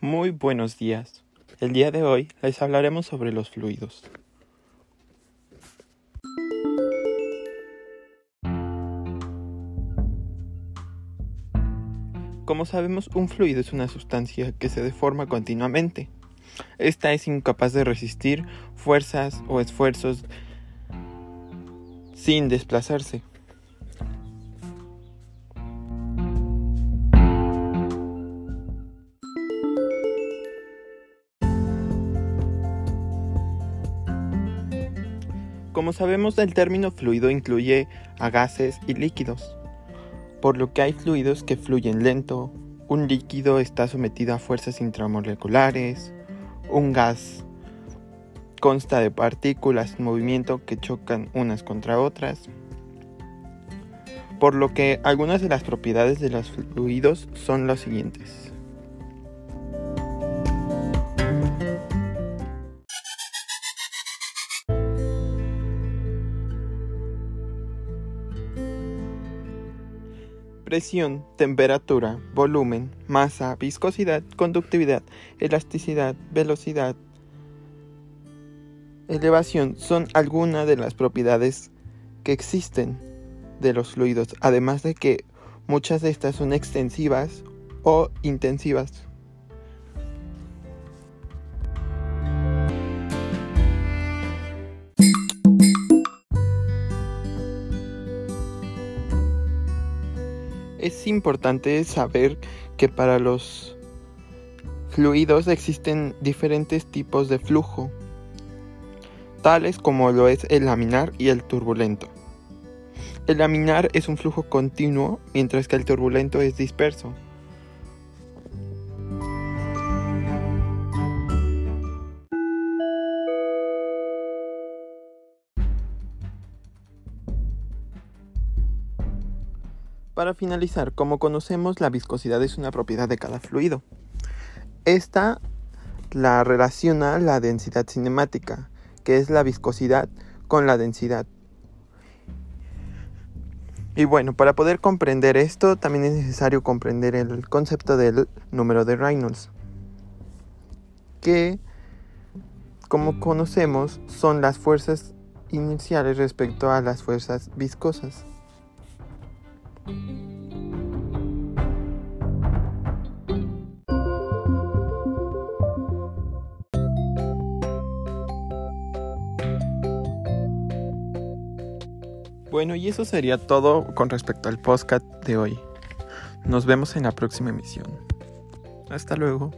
Muy buenos días. El día de hoy les hablaremos sobre los fluidos. Como sabemos, un fluido es una sustancia que se deforma continuamente. Esta es incapaz de resistir fuerzas o esfuerzos sin desplazarse. Como sabemos, el término fluido incluye a gases y líquidos, por lo que hay fluidos que fluyen lento, un líquido está sometido a fuerzas intramoleculares, un gas consta de partículas en movimiento que chocan unas contra otras, por lo que algunas de las propiedades de los fluidos son las siguientes. Presión, temperatura, volumen, masa, viscosidad, conductividad, elasticidad, velocidad, elevación son algunas de las propiedades que existen de los fluidos, además de que muchas de estas son extensivas o intensivas. Es importante saber que para los fluidos existen diferentes tipos de flujo, tales como lo es el laminar y el turbulento. El laminar es un flujo continuo, mientras que el turbulento es disperso. Para finalizar, como conocemos, la viscosidad es una propiedad de cada fluido. Esta la relaciona la densidad cinemática, que es la viscosidad con la densidad. Y bueno, para poder comprender esto, también es necesario comprender el concepto del número de Reynolds, que, como conocemos, son las fuerzas iniciales respecto a las fuerzas viscosas. Bueno, y eso sería todo con respecto al podcast de hoy. Nos vemos en la próxima emisión. Hasta luego.